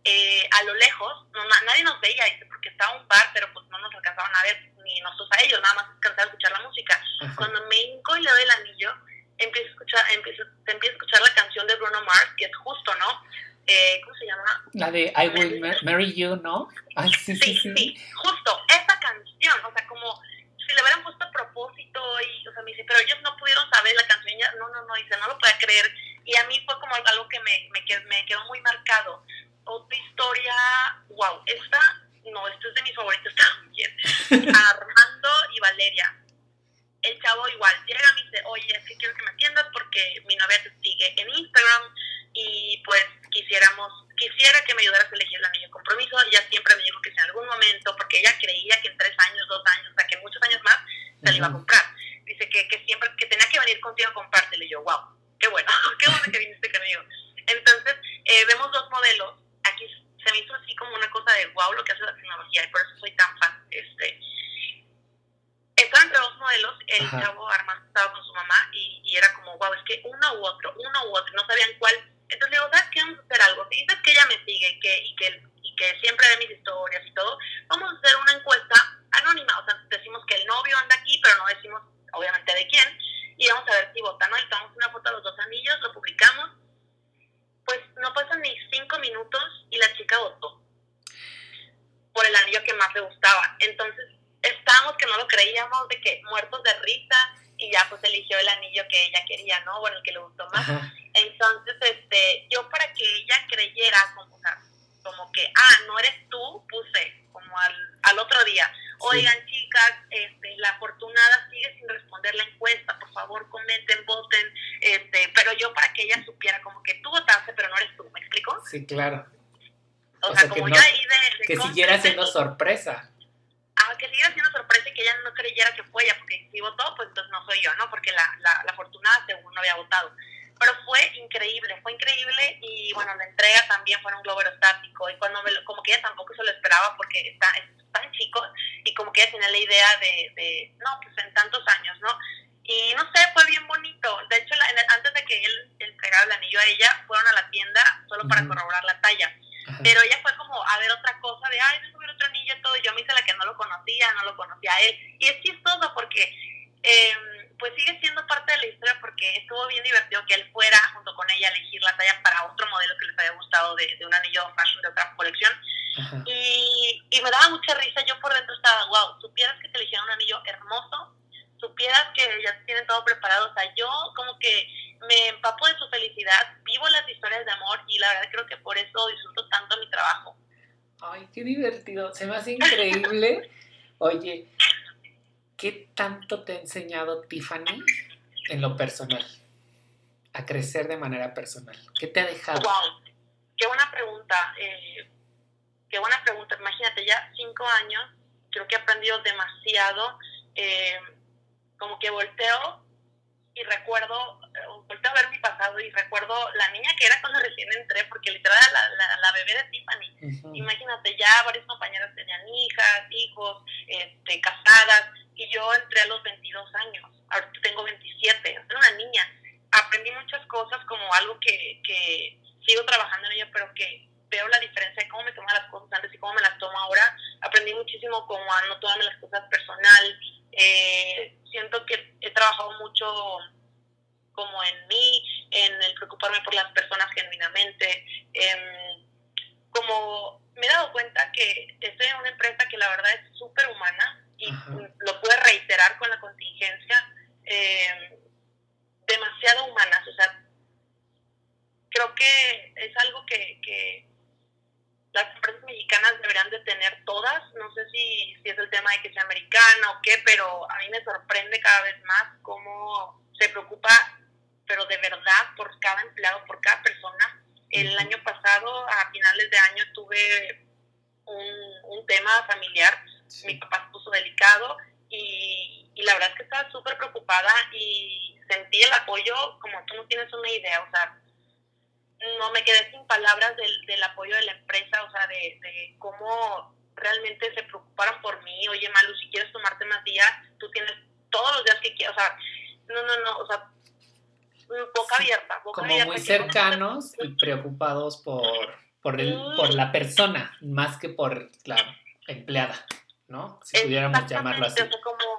eh, a lo lejos, no, na- nadie nos veía, dice, porque estaba un bar, pero pues no nos alcanzaban a ver, ni nosotros a ellos, nada más alcanzaba a escuchar la música. Ajá. Cuando me hinco y le doy el anillo, empieza a escuchar, empieza, se empieza a escuchar la canción de Bruno Mars, que es justo, ¿no? Eh, ¿Cómo se llama? La de I Will Marry You, ¿no? Sí, sí, sí, sí, justo, esa canción, o sea, como si le hubieran puesto a propósito y, o sea, me dice, pero ellos no pudieron saber la canción, ya, no, no, no, dice, no lo puede creer, y a mí fue como algo que me, me, me quedó muy marcado. Otra historia, wow, esta, no, esta es de mis favoritos [LAUGHS] también, Armando y Valeria, el chavo igual llega y me dice, oye, es que quiero que me atiendas porque mi novia te sigue en Instagram y pues quisiéramos, quisiera que me ayudaras a elegir el anillo de compromiso. Ella siempre me dijo que si en algún momento, porque ella creía que en tres años, dos años, o sea, que muchos años más, se le iba a comprar. Dice que, que siempre, que tenía que venir contigo a comprártelo. Y yo, wow, qué bueno, [LAUGHS] qué bueno que viniste conmigo. Entonces, eh, vemos dos modelos. Aquí se me hizo así como una cosa de wow lo que hace la tecnología y por eso soy tan fan. Este, estaban entre dos modelos, el chavo Armando estaba con su mamá y, y, era como, wow, es que uno u otro, uno u otro, no sabían cuál entonces digo, ¿sabes qué? Vamos a hacer algo. Si dices que ella me sigue y que, y que, y que siempre ve mis historias y todo, vamos a hacer una encuesta anónima. O sea, decimos que el novio anda aquí, pero no decimos, obviamente, de quién. Y vamos a ver si votan, ¿no? Y tomamos una foto de los dos anillos, lo publicamos. Pues no pasan ni cinco minutos y la chica votó por el anillo que más le gustaba. Entonces, estábamos que no lo creíamos, de que muertos de risa, y ya pues eligió el anillo que ella quería, ¿no? Bueno, el que le gustó más. Entonces, este, yo para que ella creyera como, como que, ah, no eres tú, puse como al, al otro día. Oigan, chicas, este, la afortunada sigue sin responder la encuesta, por favor, comenten, voten, este, pero yo para que ella supiera como que tú votaste, pero no eres tú, ¿me explico? Sí, claro. O, sea, como yo ahí de, que siguiera siendo sorpresa que siga siendo sorpresa y que ella no creyera que fue ella, porque si votó, pues entonces no soy yo, ¿no? Porque la, la, la afortunada según no había votado. Pero fue increíble, fue increíble y bueno, la entrega también fue en un globo aerostático y cuando me, como que ella tampoco se lo esperaba porque está, es tan chico y como que ella tenía la idea de, de, no, pues en tantos años, ¿no? Y no sé, fue bien bonito. De hecho, la, antes de que él entregara el anillo a ella, fueron a la tienda solo para corroborar la talla pero ella fue como a ver otra cosa de, ay, no ver otro anillo y todo. Y yo me hice la que no lo conocía, no lo conocía a él. Y es chistoso porque, eh, pues sigue siendo parte de la historia porque estuvo bien divertido que él fuera junto con ella a elegir la talla para otro modelo que les había gustado de, de un anillo fashion de otra colección. Y, y me daba mucha risa. Yo por dentro estaba, wow, supieras que te eligieron un anillo hermoso, supieras que ya tienen todo preparado. O sea, yo como que me empapo de su felicidad, vivo las historias de amor y la verdad creo que por eso disfruto tanto mi trabajo. Ay, qué divertido, se me hace increíble. [LAUGHS] Oye, ¿qué tanto te ha enseñado Tiffany en lo personal? A crecer de manera personal. ¿Qué te ha dejado? Wow, qué buena pregunta. Eh, qué buena pregunta. Imagínate, ya cinco años, creo que he aprendido demasiado. Eh, como que volteo y recuerdo, eh, vuelto a ver mi pasado y recuerdo la niña que era cuando recién entré, porque literal era la, la, bebé de Tiffany. Imagínate, ya varias compañeras tenían hijas, hijos, este, casadas, y yo entré a los 22 años, ahora tengo 27, era una niña. Aprendí muchas cosas como algo que, que sigo trabajando en ello, pero que veo la diferencia de cómo me tomaba las cosas antes y cómo me las tomo ahora. Aprendí muchísimo como a no tomarme las cosas personal, eh, siento que he trabajado mucho como en mí, en el preocuparme por las personas genuinamente. Em, como me he dado cuenta que estoy en una empresa que la verdad es súper humana y lo pude reiterar con la contingencia, em, demasiado humanas. O sea, creo que es algo que, que las empresas mexicanas deberían de tener todas, no sé si, si es el tema de que sea americana o qué, pero a mí me sorprende cada vez más cómo se preocupa, pero de verdad, por cada empleado, por cada persona. El año pasado, a finales de año, tuve un, un tema familiar, mi papá se puso delicado y, y la verdad es que estaba súper preocupada y sentí el apoyo como tú no tienes una idea, o sea, no me quedé sin palabras del, del apoyo de la empresa, o sea, de, de, cómo realmente se preocuparon por mí. Oye, Malu, si quieres tomarte más días, tú tienes todos los días que quieras. O sea, no, no, no, o sea, boca abierta. Boca Como muy cercanos y preocupados por, por, el, por la persona, más que por la empleada, ¿no? Si pudiéramos llamarlo así. como,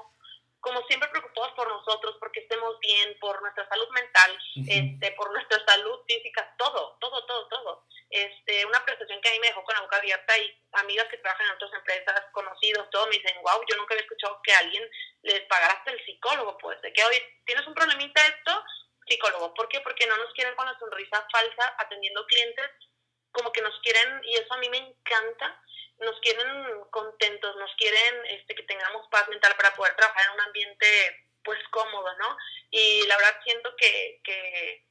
como siempre preocupado preocupados por nosotros, porque estemos bien, por nuestra salud mental, este, por nuestra [LAUGHS] salud física, todo, todo, todo, todo. Este, una prestación que a mí me dejó con la boca abierta y amigas que trabajan en otras empresas, conocidos, todos me dicen, wow, yo nunca había escuchado que alguien les pagara hasta el psicólogo, pues, de que hoy tienes un problemita esto, psicólogo. ¿Por qué? Porque no nos quieren con la sonrisa falsa atendiendo clientes, como que nos quieren, y eso a mí me encanta, nos quieren contentos, nos quieren este, que tengamos paz mental para poder trabajar en un ambiente pues cómodo, ¿no? Y la verdad siento que, que,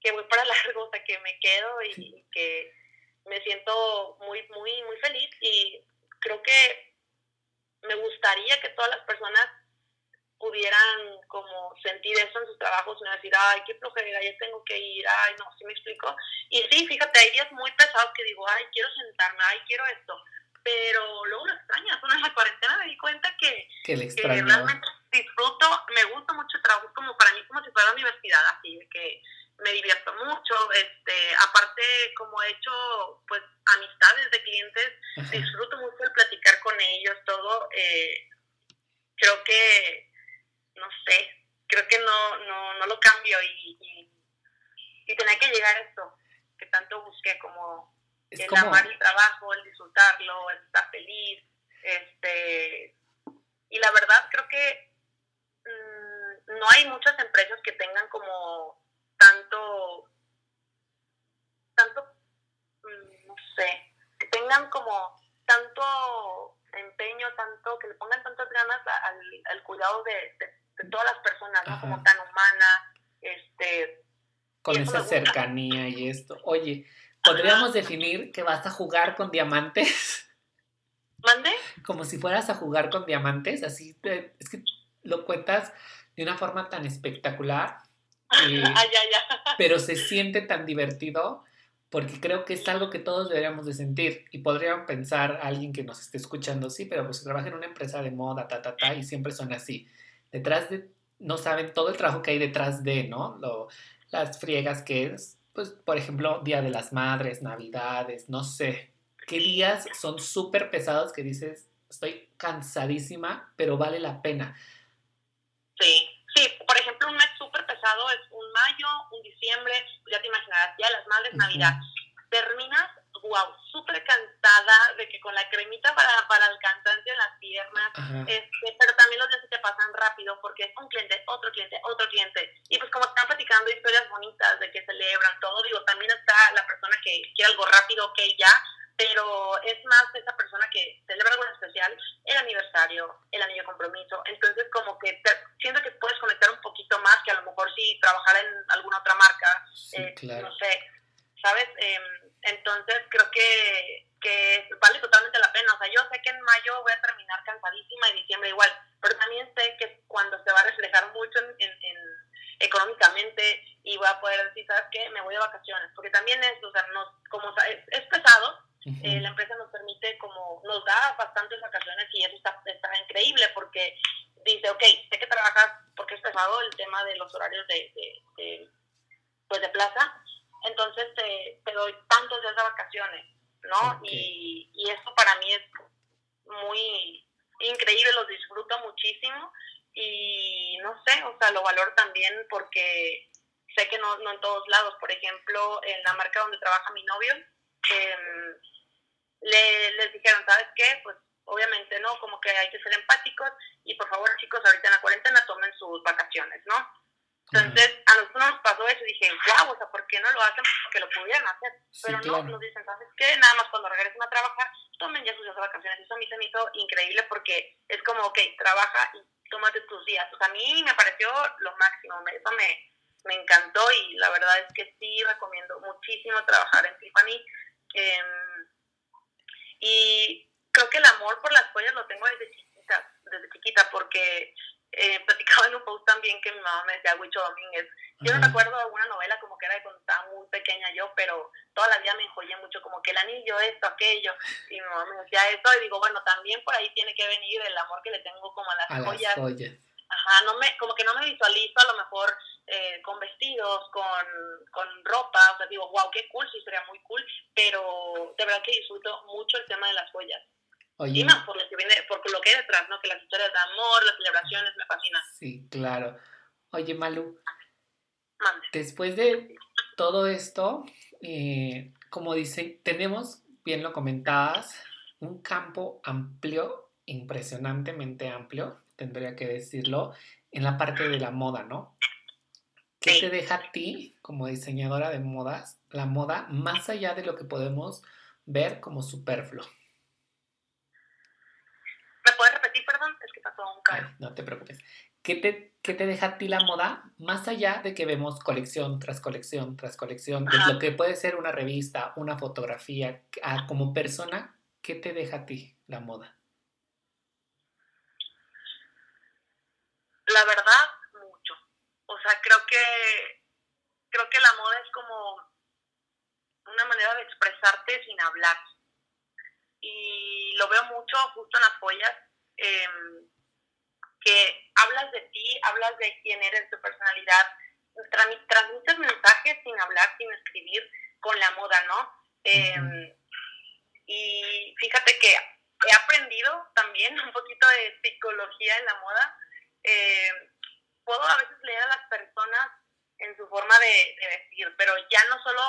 que voy para [LAUGHS] largo, o sea, que me quedo y, que me siento muy, muy, muy feliz y creo que me gustaría que todas las personas pudieran como sentir eso en sus trabajos y no decir, ay, qué flojera, ya tengo que ir, ay, no, ¿sí me explico? Y sí, fíjate, hay días muy pesados que digo, ay, quiero sentarme, ay, quiero esto, pero luego lo extrañas. Bueno, en la cuarentena me di cuenta que, que, realmente disfruto, me gusta mucho el trabajo, como para mí como si fuera universidad, así que me divierto mucho, este, aparte como he hecho pues amistades de clientes, disfruto mucho el platicar con ellos, todo, eh, creo que, no sé, creo que no, no, no lo cambio y, y, y tenía que llegar a esto que tanto busqué como el amar el trabajo, el disfrutarlo, el estar feliz, este, y la verdad creo que mm, no hay muchas empresas que tengan como tanto, tanto, mm, no sé, que tengan como tanto empeño, tanto, que le pongan tantas ganas al, cuidado de, todas las personas, ¿no? Como tan humana, este... Con esa cercanía y esto. Oye, ¿Podríamos definir que vas a jugar con diamantes? ¿Mande? Como si fueras a jugar con diamantes, así es que lo cuentas de una forma tan espectacular. [LAUGHS] ah, ya, ya. [LAUGHS] Pero se siente tan divertido porque creo que es algo que todos deberíamos de sentir y podrían pensar alguien que nos esté escuchando, sí, pero pues trabaja en una empresa de moda, ta, ta, ta, y siempre son así. Detrás de, no saben todo el trabajo que hay detrás de, ¿no? Lo, las friegas que es, pues, por ejemplo, Día de las Madres, Navidades, no sé, qué días son súper pesados que dices, estoy cansadísima, pero vale la pena. Sí, sí, por ejemplo, un mes súper pesado es un mayo, un diciembre, ya te imaginarás, Día de las Madres, Navidad. Terminas wow, súper cansada de que con la cremita para, para el cansancio en las piernas, este, pero también los días se te pasan rápido porque es un cliente, otro cliente, otro cliente. Y pues como están platicando historias bonitas de que celebran todo, digo, también está la persona que quiere algo rápido, ok, ya, pero es más esa persona que celebra algo especial, el aniversario, el anillo de compromiso. Entonces, como que siento que puedes conectar un poquito más que a lo mejor si trabajara en alguna otra marca, eh, no sé, ¿sabes? Eh, entonces creo que, que vale totalmente la pena. O sea, yo sé que en mayo voy a terminar cansadísima y diciembre igual, pero también sé que cuando se va a reflejar mucho en, en, económicamente y voy a poder decir, ¿sabes qué? Me voy de vacaciones. Porque también es, o sea, nos, como es, pesado, eh, la empresa nos permite como, nos da bastantes vacaciones y eso está, está increíble porque dice, ok, sé que trabajas porque es pesado el tema de los horarios de, de pues de plaza, entonces te, te doy tantos días de vacaciones, ¿no? Y, y eso para mí es muy increíble, lo disfruto muchísimo y no sé, o sea, lo valoro también porque sé que no, no en todos lados, por ejemplo, en la marca donde trabaja mi novio, em, le, les dijeron, ¿sabes qué? Pues obviamente, ¿no? Como que hay que ser empáticos y por favor, chicos, ahorita en la cuarentena tomen sus vacaciones, ¿no? Entonces, a nosotros nos pasó eso y dije, wow, o sea, ¿por qué no lo hacen? Porque lo pudieran hacer. Pero no, nos dicen, ¿sabes qué? Nada más cuando regresen a trabajar, tomen ya sus días de vacaciones. Eso a mí se me hizo increíble porque es como, ok, trabaja y tómate tus días. O sea, a mí me pareció lo máximo, eso me, me encantó y la verdad es que sí recomiendo muchísimo trabajar en Tiffany. Em, y creo que el amor por las joyas lo tengo desde chiquita, desde chiquita porque eh, platicaba en un post también que mi mamá me decía Huicho Domínguez. Yo no recuerdo alguna novela como que era de cuando estaba muy pequeña yo, pero toda la vida me enjollé mucho, como que el anillo, esto, aquello. Y mi mamá me decía eso, y digo, bueno, también por ahí tiene que venir el amor que le tengo como a las a joyas. Las joyas. Ajá, no me, como que no me visualizo a lo mejor eh, con vestidos, con, con ropa, o sea, digo, wow, qué cool, sí sería muy cool, pero de verdad que disfruto mucho el tema de las joyas. Y más por lo que viene, por lo que hay detrás, ¿no? Que las historias de amor, las celebraciones, me fascinan. Sí, claro. Oye, Malu, después de todo esto, eh, como dice, tenemos, bien lo comentabas, un campo amplio, impresionantemente amplio, tendría que decirlo, en la parte de la moda, ¿no? ¿Qué te deja a ti, como diseñadora de modas, la moda más allá de lo que podemos ver como superfluo? ¿Me puedes repetir, perdón? Es que pasó un carro. no te preocupes. ¿Qué te, ¿Qué te, deja a ti la moda más allá de que vemos colección tras colección tras colección? De lo que puede ser una revista, una fotografía, como persona, ¿qué te deja a ti la moda? La verdad, mucho. O sea, creo que creo que la moda es como una manera de expresarte sin hablar. Y lo veo mucho justo en las joyas, em, que hablas de ti, hablas de quién eres, tu personalidad, transmites mensajes sin hablar, sin escribir, con la moda, ¿no? Em, y fíjate que he aprendido también [LAUGHS] un poquito de psicología en la moda. Em, puedo a veces leer a las personas en su forma de, vestir, pero ya no solo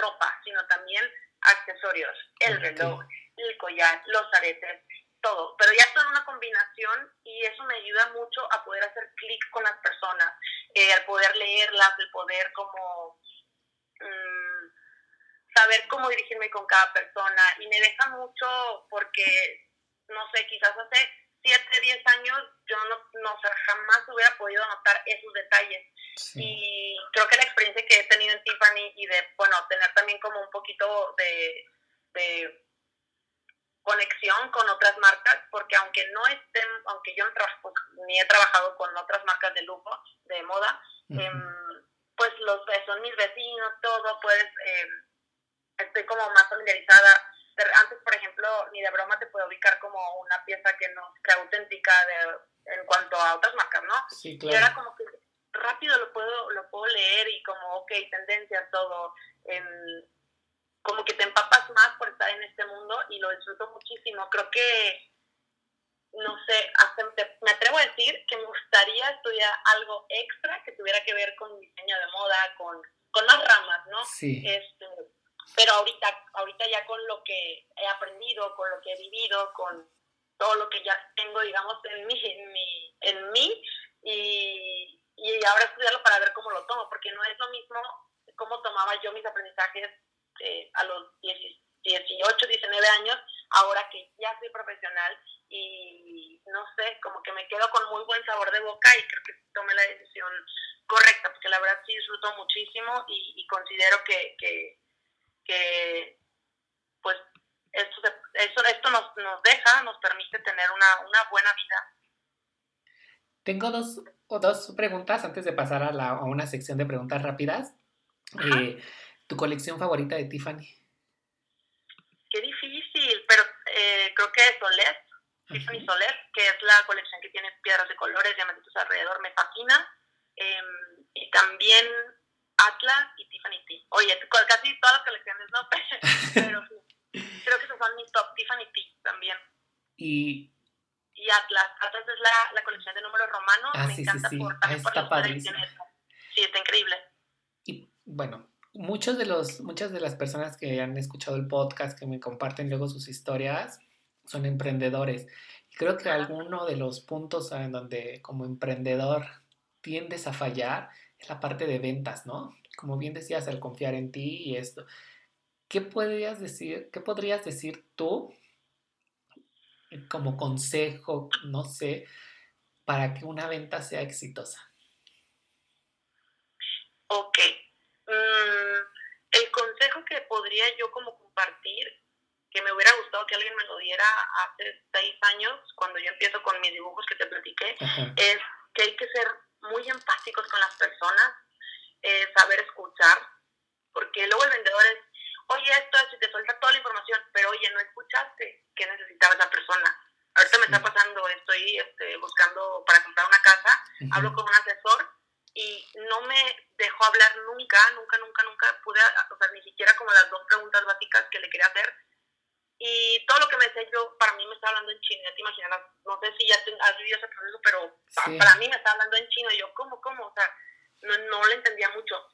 ropa, sino también accesorios, el reloj, el collar, los aretes, todo. Pero ya son una combinación y eso me ayuda mucho a poder hacer clic con las personas, eh, al poder leerlas, el poder como mm, saber cómo dirigirme con cada persona. Y me deja mucho porque, no sé, quizás hace 7, 10 años yo no, no jamás hubiera podido notar esos detalles. Y creo que la experiencia que he tenido en Tiffany y de, bueno, tener también como un poquito de, de conexión con otras marcas, porque aunque no estén, aunque yo no trabajo, ni he trabajado con otras marcas de lujo, de moda, em, pues los son mis vecinos, todo, pues eh, estoy como más familiarizada antes, por ejemplo, ni de broma te puedo ubicar como una pieza que no sea auténtica de, en cuanto a otras marcas, ¿no? Sí, claro. Y ahora como que rápido lo puedo, lo puedo leer y como, ok, tendencias, todo, como que te empapas más por estar en este mundo y lo disfruto Creo que, no sé, hasta me atrevo a decir que me gustaría estudiar algo extra que tuviera que ver con diseño de moda, con, con más ramas, ¿no? Sí. Este, pero ahorita, ahorita ya con lo que he aprendido, con lo que he vivido, con todo lo que ya tengo, digamos, en mí, en mí, en mí y, y ahora estudiarlo para ver cómo lo tomo, porque no es lo mismo cómo tomaba yo mis aprendizajes eh, a los 18, 19 años, ahora que ya soy profesional y no sé, como que me quedo con muy buen sabor de boca y creo que tomé la decisión correcta, porque la verdad sí disfruto muchísimo y, y considero que, que que pues esto, esto, esto nos, nos deja, nos permite tener una, una buena vida. Tengo dos, dos preguntas antes de pasar a, la, a una sección de preguntas rápidas. Eh, ¿Tu colección favorita de Tiffany? Qué difícil, pero eh, creo que Soler, Tiffany Soler, que es la colección que tiene piedras de colores, diamantitos alrededor, me fascina. Em, y también Atlas y Tiffany T. Oye, casi todas las colecciones, ¿no? [LAUGHS] Pero creo que esos son mis top. Tiffany T también. Y... Y Atlas. Atlas es la, la colección de números romanos. Ah, Me encanta sí, por, ah, está padrísimo. Sí, está increíble. Y bueno, muchos de los, muchas de las personas que han escuchado el podcast, que me comparten luego sus historias, son emprendedores. Y creo que alguno de los puntos en donde como emprendedor tiendes a fallar la parte de ventas, ¿no? Como bien decías, al confiar en ti y esto. ¿Qué podrías decir, qué podrías decir tú como consejo, no sé, para que una venta sea exitosa? Ok. Mm, el consejo que podría yo como compartir, que me hubiera gustado que alguien me lo diera hace seis años, cuando yo empiezo con mis dibujos que te platiqué, es que hay que ser muy empáticos con las personas, eh, saber escuchar, porque luego el vendedor es, oye, esto es, y te suelta toda la información, pero oye, no escuchaste qué necesitaba esa persona. Ahorita me está pasando, estoy este, buscando para comprar una casa, hablo con un asesor y no me dejó hablar nunca, nunca, nunca, nunca pude, o sea, ni siquiera como las dos preguntas básicas que le quería hacer. Y todo lo que me decía yo, para mí me está hablando en chino, ya te imaginarás, no sé si ya has vivido ese proceso, pero para mí me está hablando en chino, y yo, ¿cómo, cómo? O sea, no, no le entendía mucho.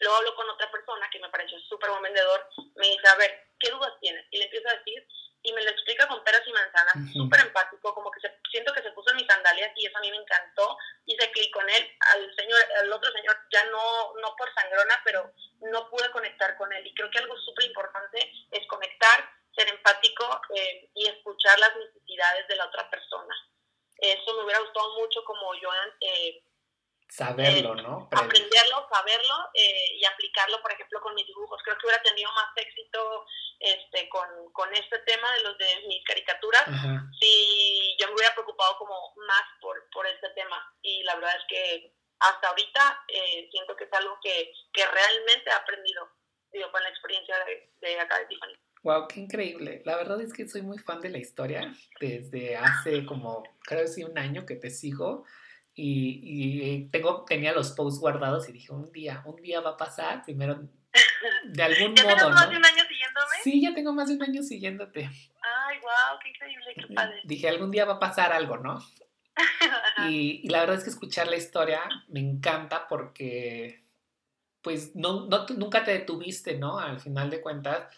Luego hablo con otra persona que me pareció súper buen vendedor, me dice, a ver, ¿qué dudas tienes? Y le empiezo a decir, y me lo explica con peras y manzanas, súper empático, como que se, siento que se puso en mis sandalias y eso a mí me encantó, hice clic con él, al señor, al otro señor, ya no, no por sangrona, pero no pude conectar con él y creo que algo súper importante es conectar, ser empático eh, y escuchar las necesidades de la otra persona. Eso me hubiera gustado mucho como yo eh, Saberlo, ¿no? Aprenderlo, saberlo eh, y aplicarlo, por ejemplo, con mis dibujos. Creo que hubiera tenido más éxito este, con, con este tema de los de mis caricaturas si yo me hubiera preocupado como más por, por este tema. Y la verdad es que hasta ahorita eh, siento que es algo que, que realmente he aprendido digo, con la experiencia de, de acá de Tiffany. Wow, qué increíble. La verdad es que soy muy fan de la historia. Desde hace como, creo que sí, un año que te sigo y, y, tengo, tenía los posts guardados y dije, un día, un día va a pasar, primero, de algún ¿Ya modo, más de un año siguiéndome? Sí, ya tengo más de un año siguiéndote. Ay, wow, qué increíble, qué padre. Dije, algún día va a pasar algo, ¿no? [LAUGHS] y, y, la verdad es que escuchar la historia me encanta porque, pues, no, no, nunca te detuviste, ¿no? Al final de cuentas,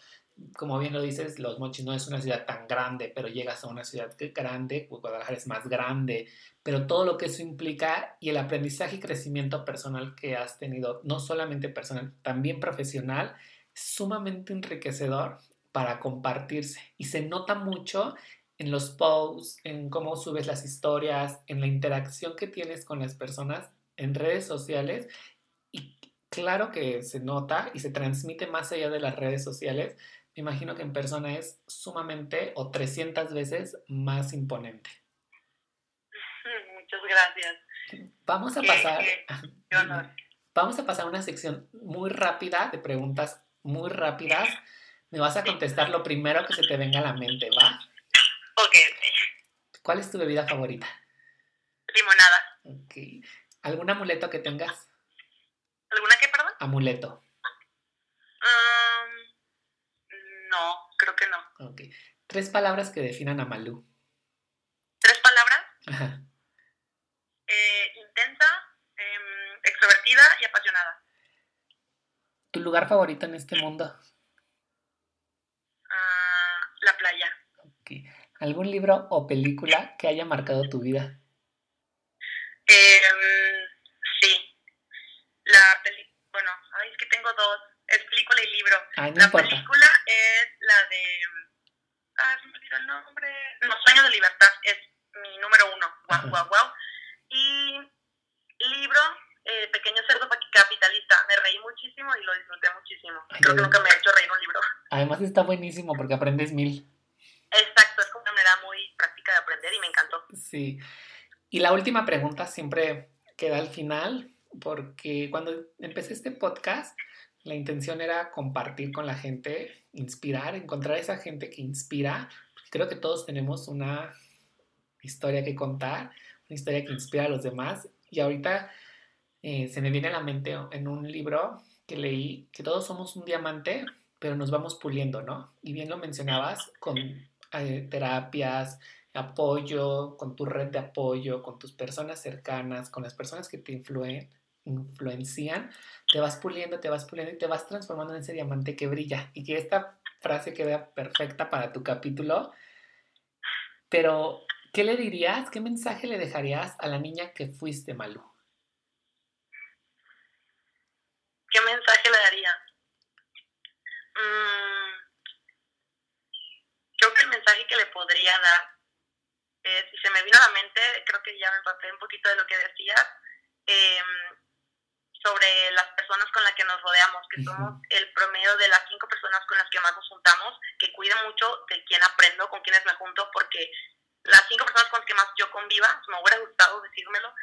como bien lo dices, Los Mochis no es una ciudad tan grande, pero llegas a una ciudad grande, Guadalajara es más grande, pero todo lo que eso implica y el aprendizaje y crecimiento personal que has tenido, no solamente personal, también profesional, es sumamente enriquecedor para compartirse. Y se nota mucho en los posts, en cómo subes las historias, en la interacción que tienes con las personas en redes sociales. Y claro que se nota y se transmite más allá de las redes sociales imagino que en persona es sumamente o 300 veces más imponente. Muchas gracias. Vamos a pasar. Vamos a pasar a una sección muy rápida de preguntas muy rápidas. Me vas a contestar lo primero que se te venga a la mente, ¿va? Ok. ¿Cuál es tu bebida favorita? Limonada. Ok. ¿Algún amuleto que tengas? ¿Alguna qué, perdón? Amuleto. No, creo que no. Ok. Tres palabras que definan a Malú. ¿Tres palabras? Ajá. Eh, intensa, em, extrovertida y apasionada. ¿Tu lugar favorito en este mundo? Ah, la playa. Okay. ¿Algún libro o película que haya marcado tu vida? Em, sí. La película, bueno, ay, es que tengo dos es película y libro. la película es la de. Ah, se me olvidó el nombre. Los Sueños de Libertad es mi número uno. Guau, guau, guau. Y libro, eh, Pequeño Cerdo Capitalista. Me reí muchísimo y lo disfruté muchísimo. Creo que nunca me ha hecho reír un libro. Además está buenísimo porque aprendes mil. Exacto, es como una manera muy práctica de aprender y me encantó. Sí. Y la última pregunta siempre queda al final, porque cuando empecé este podcast, la intención era compartir con la gente, inspirar, encontrar esa gente que inspira. Creo que todos tenemos una historia que contar, una historia que inspira a los demás. Y ahorita eh, se me viene a la mente en un libro que leí que todos somos un diamante, pero nos vamos puliendo, ¿no? Y bien lo mencionabas con eh, terapias, apoyo, con tu red de apoyo, con tus personas cercanas, con las personas que te influyen, influencian, te vas puliendo, te vas puliendo y te vas transformando en ese diamante que brilla. Y que esta frase queda perfecta para tu capítulo. Pero, ¿qué le dirías? ¿Qué mensaje le dejarías a la niña que fuiste, Malu? ¿Qué mensaje le daría? Mm, creo que el mensaje que le podría dar es, si se me vino a la mente, creo que ya me pasé un poquito de lo que decías, eh, sobre las personas con las que nos rodeamos, que somos el promedio de las cinco personas con las que más nos juntamos, que cuida mucho de quién aprendo, con quiénes me junto, porque las cinco personas con las que más yo conviva, me hubiera gustado decírmelo,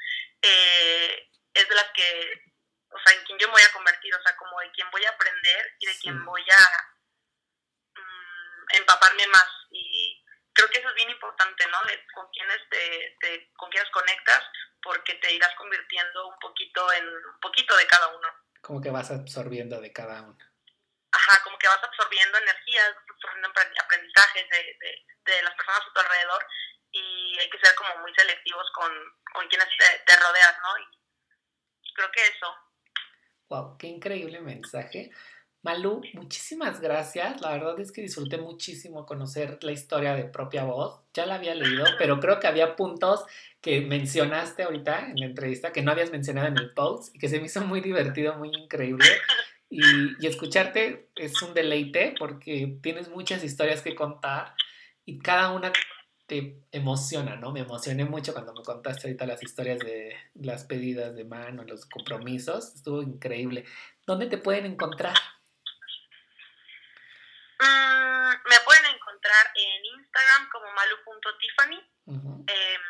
eh, es de las que, o sea, en quien yo me voy a convertir, o sea, como de quien voy a aprender y de quien voy a mm, empaparme más. Y creo que eso es bien importante, ¿no? De con quienes te, te, con quienes conectas, porque te irás convirtiendo un poquito en un poquito de cada uno. Como que vas absorbiendo de cada uno. Ajá, como que vas absorbiendo energías, absorbiendo aprendizajes de, de, las personas a tu alrededor y hay que ser como muy selectivos con, con quienes te, te rodeas, ¿no? Y creo que eso. Wow, qué increíble mensaje. Malú, muchísimas gracias. La verdad es que disfruté muchísimo conocer la historia de propia voz. Ya la había leído, pero creo que había puntos que mencionaste ahorita en la entrevista que no habías mencionado en el post y que se me hizo muy divertido, muy increíble. Y, y escucharte es un deleite porque tienes muchas historias que contar y cada una te emociona, ¿no? Me emocioné mucho cuando me contaste ahorita las historias de las pedidas de mano, los compromisos. Estuvo increíble. ¿Dónde te pueden encontrar? Mm, me pueden encontrar en Instagram como malu.tiffany. Em,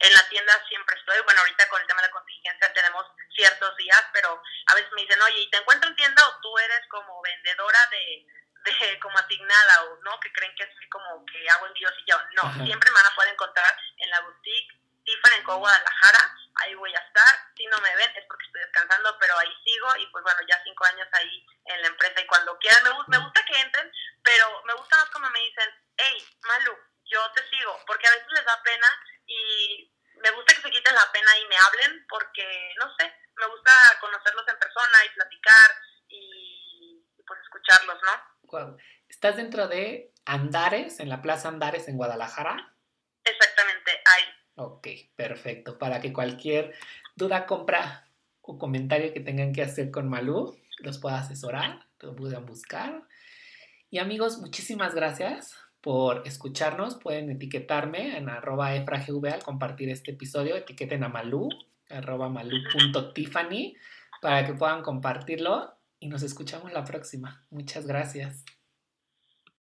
en la tienda siempre estoy. Bueno, ahorita con el tema de la contingencia tenemos ciertos días, pero a veces me dicen, oye, ¿y te encuentro en tienda o tú eres como vendedora de, de como asignada o no? Que creen que soy como que hago envíos y yo. No, siempre me van a poder encontrar en la boutique Tiffany en Guadalajara ahí voy a estar. Si no me ven es porque estoy descansando, pero ahí sigo y pues bueno, ya cinco años ahí en la empresa y cuando quieran, me, me gusta que entren, pero me gusta más como me dicen, hey, Malu, yo te sigo, porque a veces les da pena y me gusta que se quiten la pena y me hablen porque, no sé, me gusta conocerlos en persona y platicar y, pues escucharlos, ¿no? ¿Estás dentro de Andares, en la Plaza Andares en Guadalajara? Exactamente, ahí. Ok, perfecto. Para que cualquier duda, compra o comentario que tengan que hacer con Malú, los pueda asesorar, los puedan buscar. Y amigos, muchísimas gracias por escucharnos. Pueden etiquetarme en arroba efragv al compartir este episodio. Etiqueten a Malú, arroba malú.tiffany, para que puedan compartirlo. Y nos escuchamos la próxima. Muchas gracias.